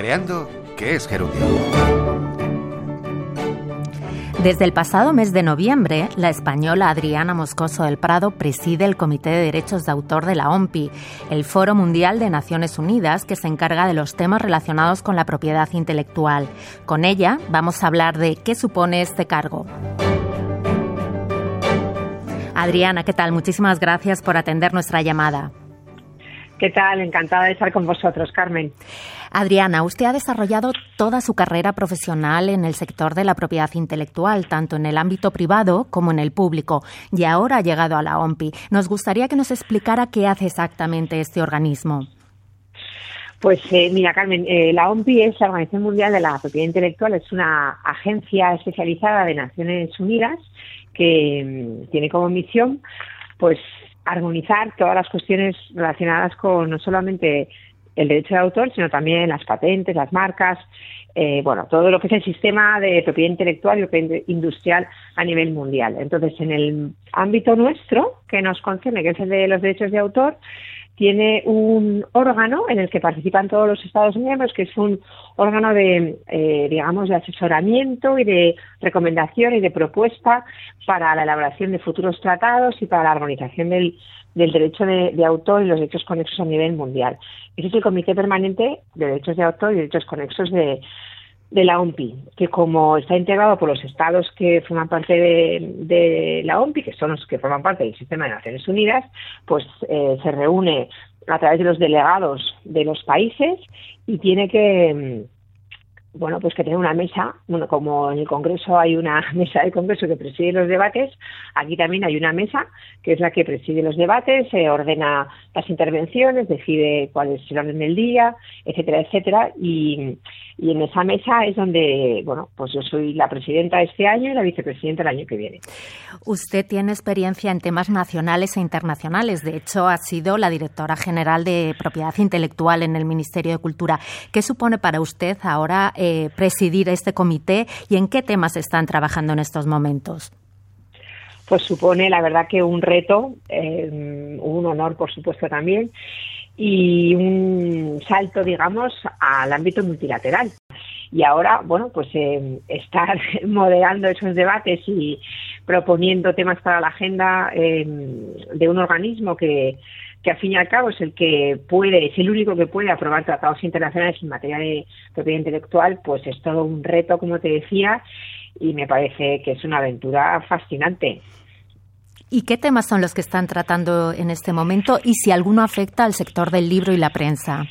Creando qué es gerundio. Desde el pasado mes de noviembre, la española Adriana Moscoso del Prado preside el Comité de Derechos de Autor de la OMPI, el Foro Mundial de Naciones Unidas que se encarga de los temas relacionados con la propiedad intelectual. Con ella vamos a hablar de qué supone este cargo. Adriana, ¿qué tal? Muchísimas gracias por atender nuestra llamada. ¿Qué tal? Encantada de estar con vosotros, Carmen. Adriana, usted ha desarrollado toda su carrera profesional en el sector de la propiedad intelectual, tanto en el ámbito privado como en el público, y ahora ha llegado a la OMPI. Nos gustaría que nos explicara qué hace exactamente este organismo. Pues eh, mira, Carmen, eh, la OMPI es la Organización Mundial de la Propiedad Intelectual, es una agencia especializada de Naciones Unidas que mm, tiene como misión pues armonizar todas las cuestiones relacionadas con no solamente el derecho de autor, sino también las patentes, las marcas, eh, bueno, todo lo que es el sistema de propiedad intelectual y propiedad industrial a nivel mundial. Entonces, en el ámbito nuestro, que nos concierne, que es el de los derechos de autor, tiene un órgano en el que participan todos los Estados miembros, que es un órgano de, eh, digamos, de asesoramiento y de recomendación y de propuesta para la elaboración de futuros tratados y para la armonización del, derecho de, autor y los derechos conexos a nivel mundial. Ese es el Comité Permanente de Derechos de Autor y Derechos Conexos de, de la OMPI, que como está integrado por los estados que forman parte de, la OMPI, que son los que forman parte del sistema de Naciones Unidas, pues eh, se reúne a través de los delegados de los países y tiene que bueno, pues que tener una mesa, bueno, como en el Congreso hay una mesa del Congreso que preside los debates, aquí también hay una mesa que es la que preside los debates, se ordena las intervenciones, decide cuál es el orden del día, etcétera, etcétera, y, y en esa mesa es donde, bueno, pues yo soy la presidenta este año y la vicepresidenta el año que viene. Usted tiene experiencia en temas nacionales e internacionales, de hecho ha sido la directora general de propiedad intelectual en el Ministerio de Cultura. ¿Qué supone para usted ahora eh, presidir este comité y en qué temas están trabajando en estos momentos? Pues supone, la verdad, que un reto, eh, un honor, por supuesto, también, y un salto, digamos, al ámbito multilateral. Y ahora, bueno, pues eh, estar moderando esos debates y proponiendo temas para la agenda de un organismo que que al fin y al cabo es el que puede, es el único que puede aprobar tratados internacionales en materia de propiedad intelectual, pues es todo un reto, como te decía, y me parece que es una aventura fascinante. ¿Y qué temas son los que están tratando en este momento y si alguno afecta al sector del libro y la prensa?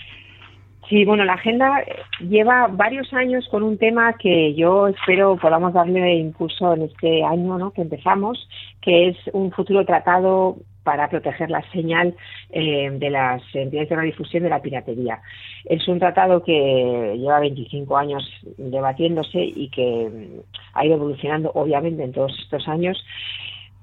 Sí, bueno, la agenda lleva varios años con un tema que yo espero podamos darle impulso en este año ¿no? que empezamos, que es un futuro tratado para proteger la señal eh, de las entidades de radiodifusión de la piratería. Es un tratado que lleva 25 años debatiéndose y que mm, ha ido evolucionando obviamente en todos estos años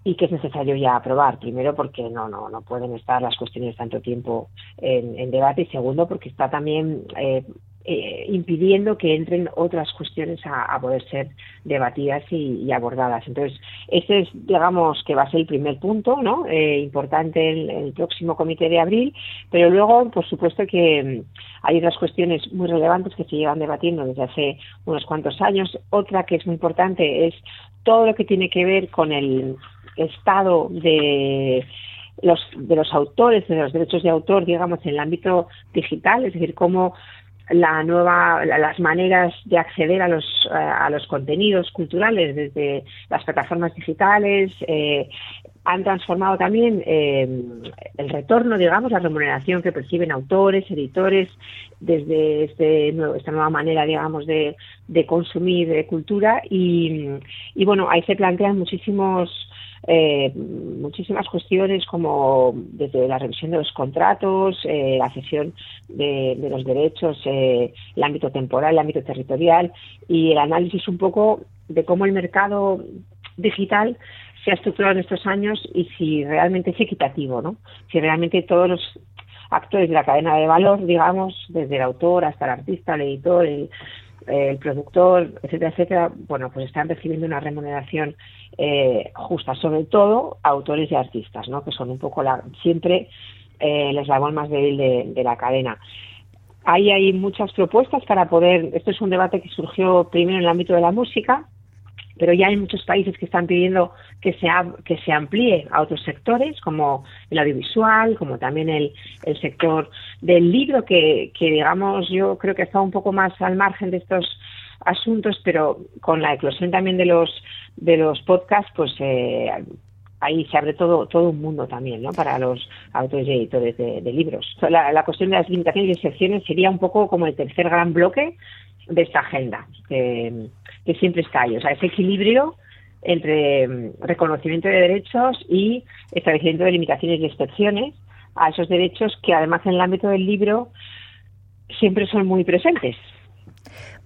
y que es necesario ya aprobar. Primero, porque no, no, no pueden estar las cuestiones tanto tiempo en, debate y segundo, porque está también eh, eh, impidiendo que entren otras cuestiones a, poder ser debatidas y, abordadas. Entonces, ese es, digamos, que va a ser el primer punto, ¿no? Eh, importante el, el, próximo comité de abril, pero luego, por supuesto, que mm, hay otras cuestiones muy relevantes que se llevan debatiendo desde hace unos cuantos años. Otra que es muy importante es todo lo que tiene que ver con el estado de los, de los autores, de los derechos de autor, digamos, en el ámbito digital, es decir, cómo la nueva, las maneras de acceder a los, eh, a los contenidos culturales desde las plataformas digitales, eh, han transformado también eh, el retorno, digamos, la remuneración que perciben autores, editores, desde este esta nueva manera, digamos, de, de consumir cultura. Y, y, bueno, ahí se plantean muchísimos eh, muchísimas cuestiones como desde la revisión de los contratos, eh, la cesión de, los derechos, eh, el ámbito temporal, el ámbito territorial y el análisis un poco de cómo el mercado digital se ha estructurado en estos años y si realmente es equitativo, ¿no? Si realmente todos los actores de la cadena de valor, digamos, desde el autor hasta el artista, el editor, el, el productor, etcétera, etcétera, bueno, pues están recibiendo una remuneración eh, justa, sobre todo autores y artistas, ¿no? Que son un poco la, siempre eh, el eslabón más débil de, la cadena. ahí hay muchas propuestas para poder, esto es un debate que surgió primero en el ámbito de la música, pero ya hay muchos países que están pidiendo que se, que se amplíe a otros sectores, como el audiovisual, como también el, el sector del libro, que, que, digamos, yo creo que está un poco más al margen de estos asuntos, pero con la eclosión también de los de los podcasts, pues eh, ahí se abre todo todo un mundo también, ¿no? Para los autores y editores de, libros. La, la, cuestión de las limitaciones y excepciones sería un poco como el tercer gran bloque de esta agenda, que, siempre está ahí. O sea, ese equilibrio entre mm, reconocimiento de derechos y establecimiento de limitaciones y excepciones a esos derechos que además en el ámbito del libro siempre son muy presentes.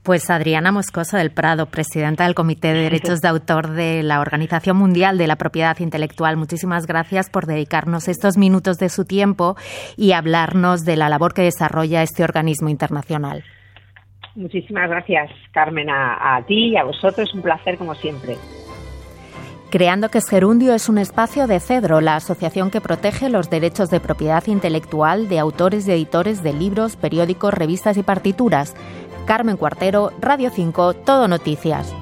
Pues Adriana Moscoso del Prado, presidenta del Comité de Derechos de Autor de la Organización Mundial de la Propiedad Intelectual, muchísimas gracias por dedicarnos estos minutos de su tiempo y hablarnos de la labor que desarrolla este organismo internacional. Muchísimas gracias, Carmen, a, ti y a vosotros. Un placer como siempre. Creando que es Gerundio es un espacio de Cedro, la asociación que protege los derechos de propiedad intelectual de autores y editores de libros, periódicos, revistas y partituras. Carmen Cuartero, Radio 5, Todo Noticias.